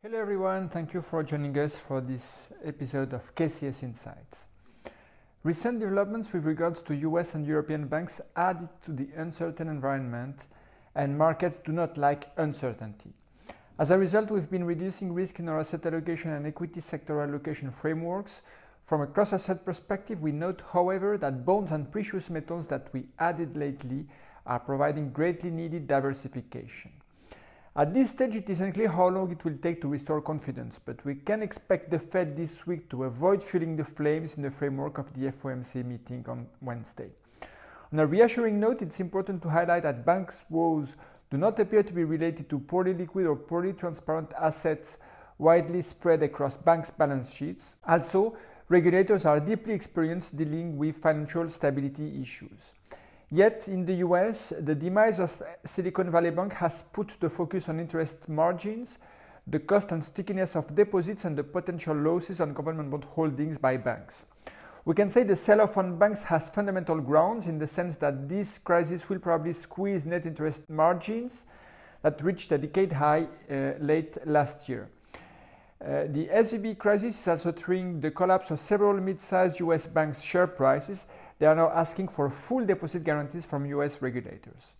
Hello everyone, thank you for joining us for this episode of KCS Insights. Recent developments with regards to US and European banks added to the uncertain environment, and markets do not like uncertainty. As a result, we've been reducing risk in our asset allocation and equity sector allocation frameworks. From a cross asset perspective, we note, however, that bonds and precious metals that we added lately are providing greatly needed diversification. At this stage, it is unclear how long it will take to restore confidence, but we can expect the Fed this week to avoid fueling the flames in the framework of the FOMC meeting on Wednesday. On a reassuring note, it's important to highlight that banks' woes do not appear to be related to poorly liquid or poorly transparent assets widely spread across banks' balance sheets. Also, regulators are deeply experienced dealing with financial stability issues. Yet in the US, the demise of Silicon Valley Bank has put the focus on interest margins, the cost and stickiness of deposits, and the potential losses on government bond holdings by banks. We can say the sell off on banks has fundamental grounds in the sense that this crisis will probably squeeze net interest margins that reached a decade high uh, late last year. Uh, the SVB crisis is also triggering the collapse of several mid sized US banks' share prices they are now asking for full deposit guarantees from US regulators.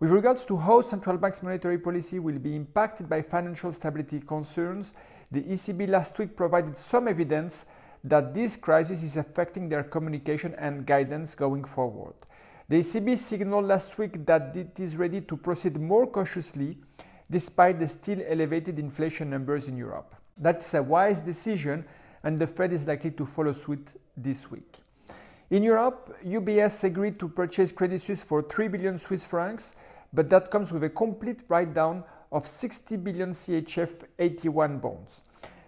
With regards to how central banks' monetary policy will be impacted by financial stability concerns, the ECB last week provided some evidence that this crisis is affecting their communication and guidance going forward. The ECB signaled last week that it is ready to proceed more cautiously despite the still elevated inflation numbers in Europe. That's a wise decision, and the Fed is likely to follow suit this week. In Europe, UBS agreed to purchase Credit Suisse for 3 billion Swiss francs, but that comes with a complete write down of 60 billion CHF AT1 bonds.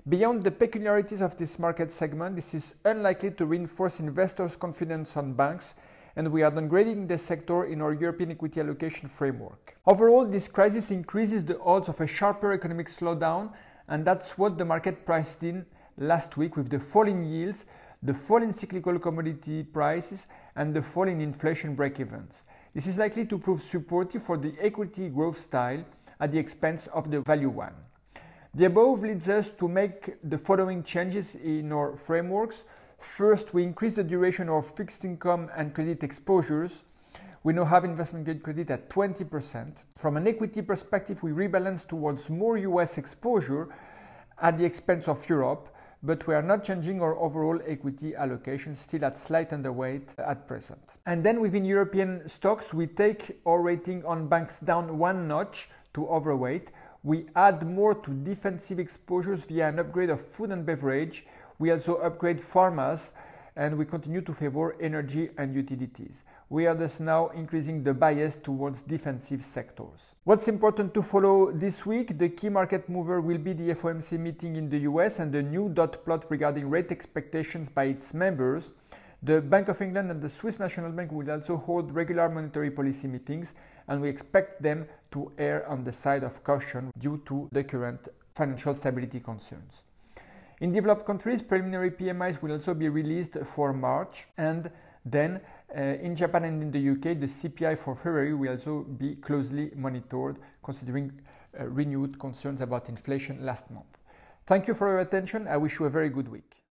Beyond the peculiarities of this market segment, this is unlikely to reinforce investors' confidence on banks, and we are downgrading the sector in our European equity allocation framework. Overall, this crisis increases the odds of a sharper economic slowdown, and that's what the market priced in last week with the falling yields the fall in cyclical commodity prices, and the fall in inflation break-evens. This is likely to prove supportive for the equity growth style at the expense of the value one. The above leads us to make the following changes in our frameworks. First, we increase the duration of fixed income and credit exposures. We now have investment grade credit at 20%. From an equity perspective, we rebalance towards more US exposure at the expense of Europe but we are not changing our overall equity allocation, still at slight underweight at present. And then within European stocks, we take our rating on banks down one notch to overweight. We add more to defensive exposures via an upgrade of food and beverage. We also upgrade pharmas and we continue to favor energy and utilities. We are thus now increasing the bias towards defensive sectors. What's important to follow this week? The key market mover will be the FOMC meeting in the US and the new dot plot regarding rate expectations by its members. The Bank of England and the Swiss National Bank will also hold regular monetary policy meetings, and we expect them to err on the side of caution due to the current financial stability concerns. In developed countries, preliminary PMIs will also be released for March, and then uh, in Japan and in the UK, the CPI for February will also be closely monitored, considering uh, renewed concerns about inflation last month. Thank you for your attention. I wish you a very good week.